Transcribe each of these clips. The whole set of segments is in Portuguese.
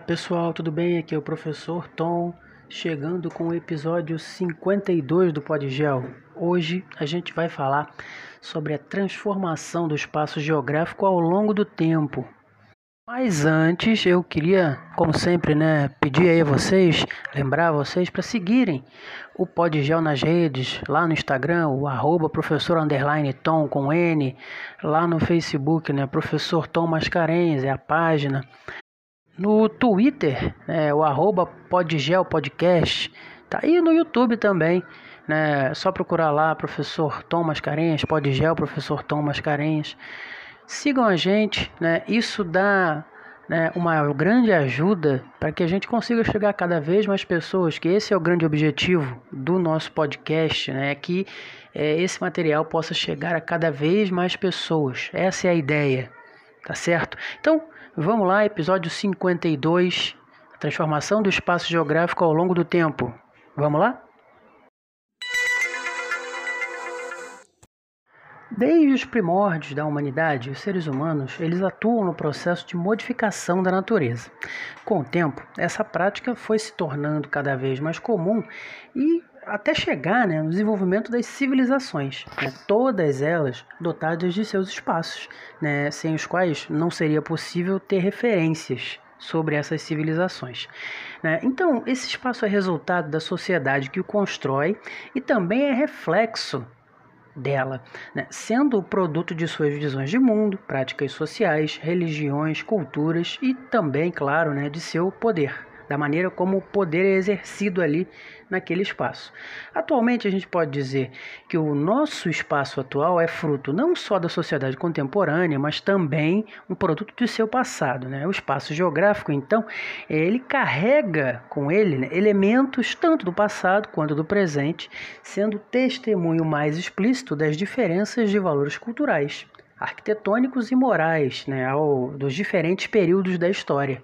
pessoal, tudo bem? Aqui é o professor Tom, chegando com o episódio 52 do Podgel. Hoje a gente vai falar sobre a transformação do espaço geográfico ao longo do tempo. Mas antes eu queria, como sempre, né, pedir aí a vocês, lembrar vocês para seguirem o Podgel nas redes, lá no Instagram, o arroba professor Tom com N, lá no Facebook, né, professor Tom Mascarenhas, é a página. No Twitter, é, o arroba Podgel Podcast. Tá aí no YouTube também. Né? É só procurar lá, professor Tom Mascarenhas, Podgel, professor Tom Mascarenhas. Sigam a gente, né? Isso dá né, uma grande ajuda para que a gente consiga chegar a cada vez mais pessoas, que esse é o grande objetivo do nosso podcast, né, que é, esse material possa chegar a cada vez mais pessoas. Essa é a ideia, tá certo? Então, Vamos lá, episódio 52, a transformação do espaço geográfico ao longo do tempo. Vamos lá? Desde os primórdios da humanidade, os seres humanos eles atuam no processo de modificação da natureza. Com o tempo, essa prática foi se tornando cada vez mais comum e até chegar né, no desenvolvimento das civilizações, né, todas elas dotadas de seus espaços, né, sem os quais não seria possível ter referências sobre essas civilizações. Né? Então, esse espaço é resultado da sociedade que o constrói e também é reflexo dela, né? sendo o produto de suas visões de mundo, práticas sociais, religiões, culturas e também, claro, né, de seu poder da maneira como o poder é exercido ali naquele espaço. Atualmente, a gente pode dizer que o nosso espaço atual é fruto não só da sociedade contemporânea, mas também um produto do seu passado. Né? O espaço geográfico, então, ele carrega com ele né, elementos tanto do passado quanto do presente, sendo testemunho mais explícito das diferenças de valores culturais arquitetônicos e morais né, ao, dos diferentes períodos da história.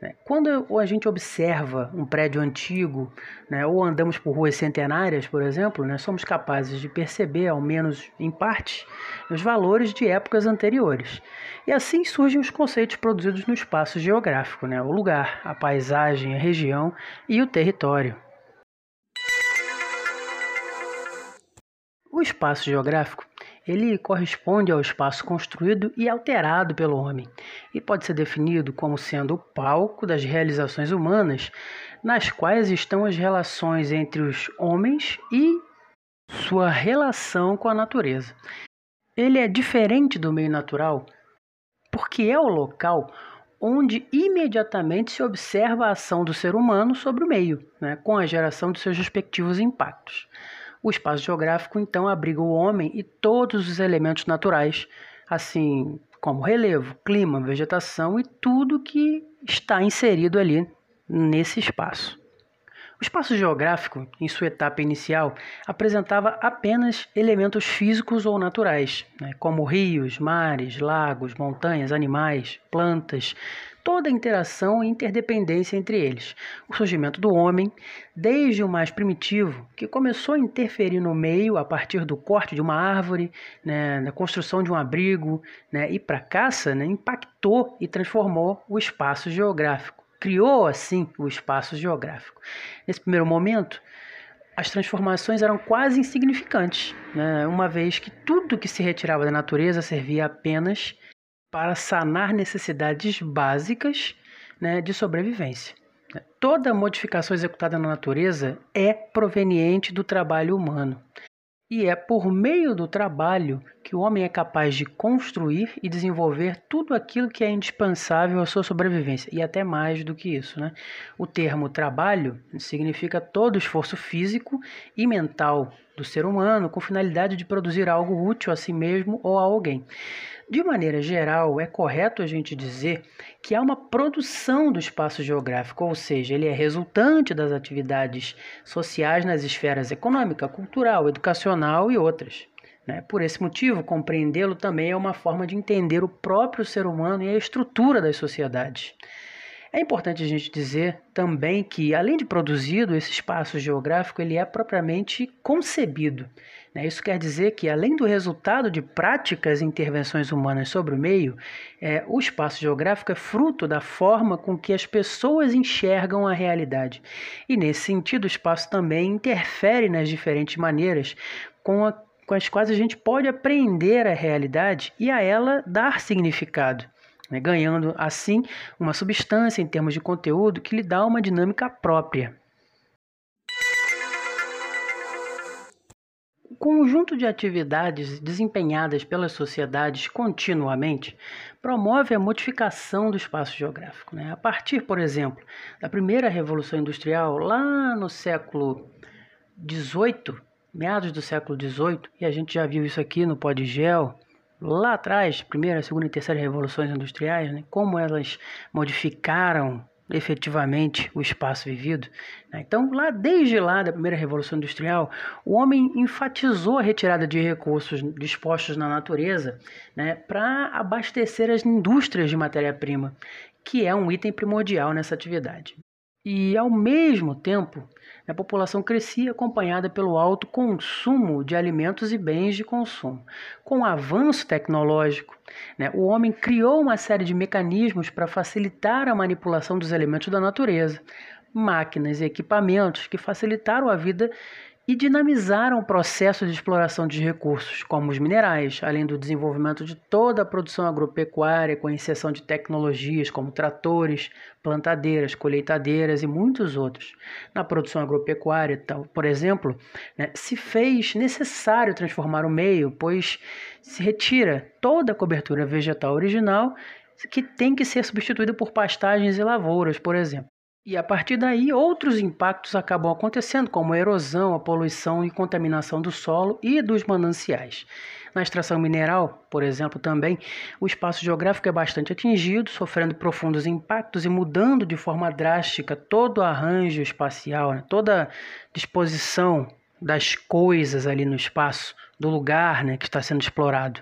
Né? Quando a gente observa um prédio antigo, né, ou andamos por ruas centenárias, por exemplo, né, somos capazes de perceber, ao menos em parte, os valores de épocas anteriores. E assim surgem os conceitos produzidos no espaço geográfico, né, o lugar, a paisagem, a região e o território. O espaço geográfico ele corresponde ao espaço construído e alterado pelo homem e pode ser definido como sendo o palco das realizações humanas, nas quais estão as relações entre os homens e sua relação com a natureza. Ele é diferente do meio natural porque é o local onde imediatamente se observa a ação do ser humano sobre o meio, né, com a geração de seus respectivos impactos. O espaço geográfico, então, abriga o homem e todos os elementos naturais, assim como relevo, clima, vegetação e tudo que está inserido ali nesse espaço. O espaço geográfico, em sua etapa inicial, apresentava apenas elementos físicos ou naturais, né, como rios, mares, lagos, montanhas, animais, plantas, toda a interação e interdependência entre eles. O surgimento do homem, desde o mais primitivo, que começou a interferir no meio a partir do corte de uma árvore, né, na construção de um abrigo né, e para caça, né, impactou e transformou o espaço geográfico. Criou assim o espaço geográfico. Nesse primeiro momento, as transformações eram quase insignificantes, né? uma vez que tudo que se retirava da natureza servia apenas para sanar necessidades básicas né, de sobrevivência. Toda modificação executada na natureza é proveniente do trabalho humano. E é por meio do trabalho que o homem é capaz de construir e desenvolver tudo aquilo que é indispensável à sua sobrevivência, e até mais do que isso. Né? O termo trabalho significa todo o esforço físico e mental do ser humano com finalidade de produzir algo útil a si mesmo ou a alguém. De maneira geral, é correto a gente dizer que há uma produção do espaço geográfico, ou seja, ele é resultante das atividades sociais nas esferas econômica, cultural, educacional e outras. Né? Por esse motivo, compreendê-lo também é uma forma de entender o próprio ser humano e a estrutura das sociedades. É importante a gente dizer também que, além de produzido, esse espaço geográfico ele é propriamente concebido. Né? Isso quer dizer que, além do resultado de práticas e intervenções humanas sobre o meio, é, o espaço geográfico é fruto da forma com que as pessoas enxergam a realidade. E, nesse sentido, o espaço também interfere nas diferentes maneiras com a com as quais a gente pode aprender a realidade e a ela dar significado né, ganhando assim uma substância em termos de conteúdo que lhe dá uma dinâmica própria. O conjunto de atividades desempenhadas pelas sociedades continuamente promove a modificação do espaço geográfico. Né? A partir, por exemplo, da primeira Revolução Industrial, lá no século XVIII, meados do século XVIII, e a gente já viu isso aqui no Podgel, lá atrás, primeira, segunda e terceira revoluções industriais, né, como elas modificaram efetivamente o espaço vivido. Né. Então, lá desde lá da primeira revolução industrial, o homem enfatizou a retirada de recursos dispostos na natureza né, para abastecer as indústrias de matéria-prima, que é um item primordial nessa atividade. E ao mesmo tempo, a população crescia acompanhada pelo alto consumo de alimentos e bens de consumo. Com o avanço tecnológico, né, o homem criou uma série de mecanismos para facilitar a manipulação dos elementos da natureza, máquinas e equipamentos que facilitaram a vida e dinamizaram o processo de exploração de recursos, como os minerais, além do desenvolvimento de toda a produção agropecuária, com exceção de tecnologias como tratores, plantadeiras, colheitadeiras e muitos outros. Na produção agropecuária, por exemplo, né, se fez necessário transformar o meio, pois se retira toda a cobertura vegetal original que tem que ser substituída por pastagens e lavouras, por exemplo. E a partir daí, outros impactos acabam acontecendo, como a erosão, a poluição e contaminação do solo e dos mananciais. Na extração mineral, por exemplo, também, o espaço geográfico é bastante atingido, sofrendo profundos impactos e mudando de forma drástica todo o arranjo espacial, né? toda a disposição das coisas ali no espaço, do lugar né, que está sendo explorado.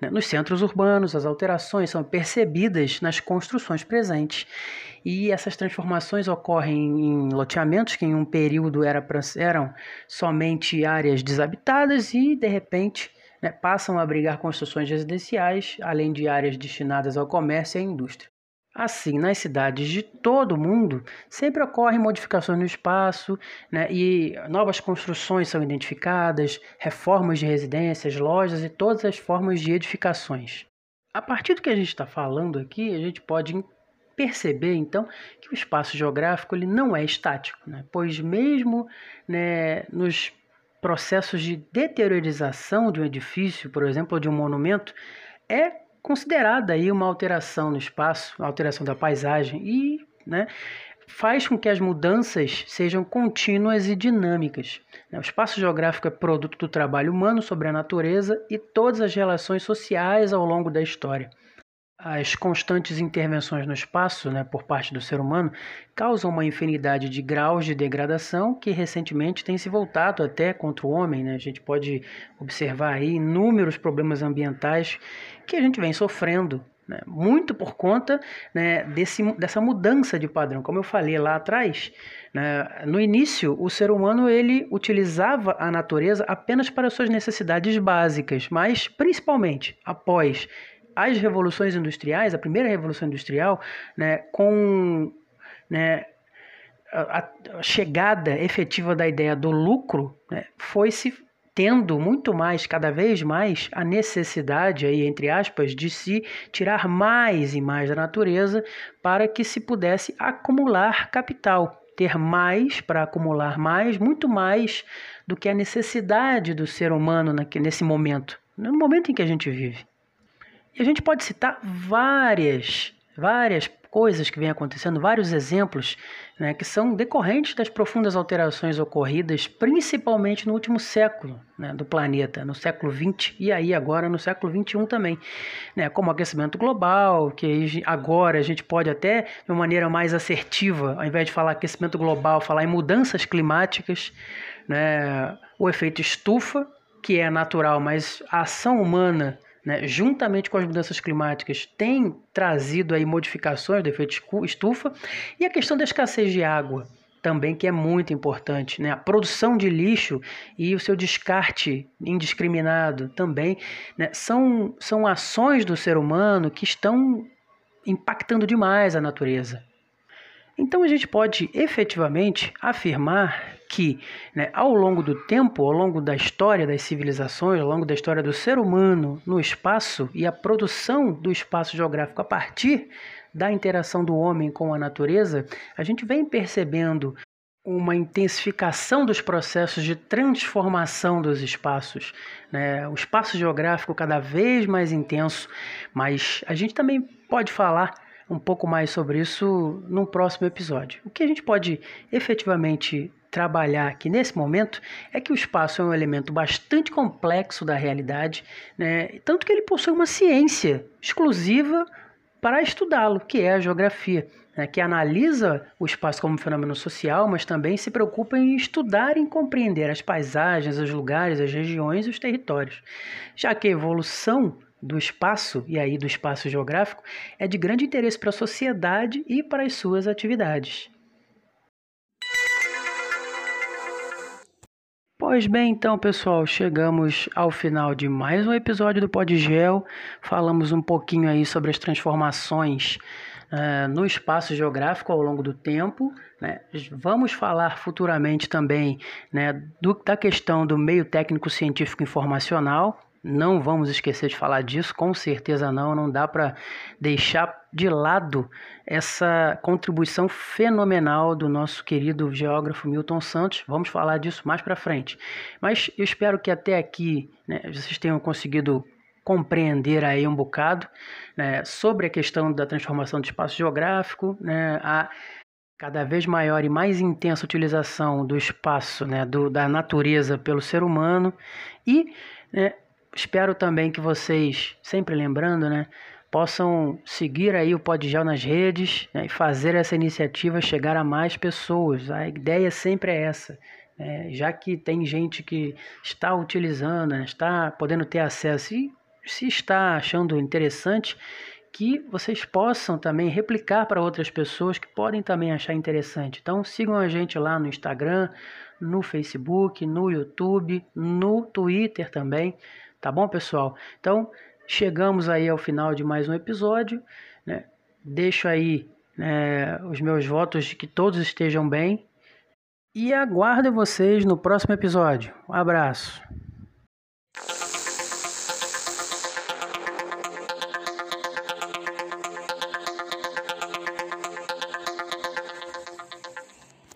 Né? Nos centros urbanos, as alterações são percebidas nas construções presentes. E essas transformações ocorrem em loteamentos que em um período era eram somente áreas desabitadas e, de repente, né, passam a abrigar construções residenciais, além de áreas destinadas ao comércio e à indústria. Assim, nas cidades de todo o mundo, sempre ocorrem modificações no espaço né, e novas construções são identificadas, reformas de residências, lojas e todas as formas de edificações. A partir do que a gente está falando aqui, a gente pode perceber então que o espaço geográfico ele não é estático, né, pois mesmo né, nos processos de deteriorização de um edifício, por exemplo, de um monumento, é considerada aí uma alteração no espaço, alteração da paisagem e né, faz com que as mudanças sejam contínuas e dinâmicas. O espaço geográfico é produto do trabalho humano sobre a natureza e todas as relações sociais ao longo da história. As constantes intervenções no espaço, né, por parte do ser humano, causam uma infinidade de graus de degradação que recentemente tem se voltado até contra o homem. Né? A gente pode observar aí inúmeros problemas ambientais que a gente vem sofrendo né? muito por conta né, desse, dessa mudança de padrão. Como eu falei lá atrás, né, no início o ser humano ele utilizava a natureza apenas para suas necessidades básicas, mas principalmente após as revoluções industriais, a primeira revolução industrial, né, com né, a, a, chegada efetiva da ideia do lucro, né, foi se tendo muito mais, cada vez mais, a necessidade, aí, entre aspas, de se tirar mais e mais da natureza para que se pudesse acumular capital, ter mais para acumular mais, muito mais do que a necessidade do ser humano nesse momento, no momento em que a gente vive. E a gente pode citar várias, várias coisas que vêm acontecendo, vários exemplos né, que são decorrentes das profundas alterações ocorridas, principalmente no último século né, do planeta, no século XX e aí agora no século XXI também, né, como aquecimento global, que agora a gente pode até de uma maneira mais assertiva, ao invés de falar aquecimento global, falar em mudanças climáticas, né, o efeito estufa, que é natural, mas a ação humana né, juntamente com as mudanças climáticas, tem trazido aí modificações do efeito estufa e a questão da escassez de água também que é muito importante, né? A produção de lixo e o seu descarte indiscriminado também, né? São, são ações do ser humano que estão impactando demais a natureza. Então a gente pode efetivamente afirmar que, né, ao longo do tempo, ao longo da história das civilizações, ao longo da história do ser humano no espaço e a produção do espaço geográfico a partir da interação do homem com a natureza, a gente vem percebendo uma intensificação dos processos de transformação dos espaços, né? o espaço geográfico cada vez mais intenso, mas a gente também pode falar um pouco mais sobre isso no próximo episódio. O que a gente pode efetivamente trabalhar aqui nesse momento é que o espaço é um elemento bastante complexo da realidade, né? tanto que ele possui uma ciência exclusiva para estudá-lo, que é a geografia, né? que analisa o espaço como um fenômeno social, mas também se preocupa em estudar e compreender as paisagens, os lugares, as regiões e os territórios, já que a evolução do espaço, e aí do espaço geográfico, é de grande interesse para a sociedade e para as suas atividades. Pois bem, então, pessoal, chegamos ao final de mais um episódio do Podgel. Falamos um pouquinho aí sobre as transformações uh, no espaço geográfico ao longo do tempo. Né? Vamos falar futuramente também né, do, da questão do meio técnico científico informacional, não vamos esquecer de falar disso, com certeza não, não dá para deixar de lado essa contribuição fenomenal do nosso querido geógrafo Milton Santos. Vamos falar disso mais para frente. Mas eu espero que até aqui né, vocês tenham conseguido compreender aí um bocado né, sobre a questão da transformação do espaço geográfico, né, a cada vez maior e mais intensa utilização do espaço, né, do, da natureza pelo ser humano e né, Espero também que vocês, sempre lembrando, né, possam seguir aí o Podgel nas redes né, e fazer essa iniciativa chegar a mais pessoas. A ideia sempre é essa. Né, já que tem gente que está utilizando, né, está podendo ter acesso e se está achando interessante, que vocês possam também replicar para outras pessoas que podem também achar interessante. Então sigam a gente lá no Instagram, no Facebook, no YouTube, no Twitter também. Tá bom, pessoal? Então, chegamos aí ao final de mais um episódio. Né? Deixo aí né, os meus votos de que todos estejam bem. E aguardo vocês no próximo episódio. Um abraço.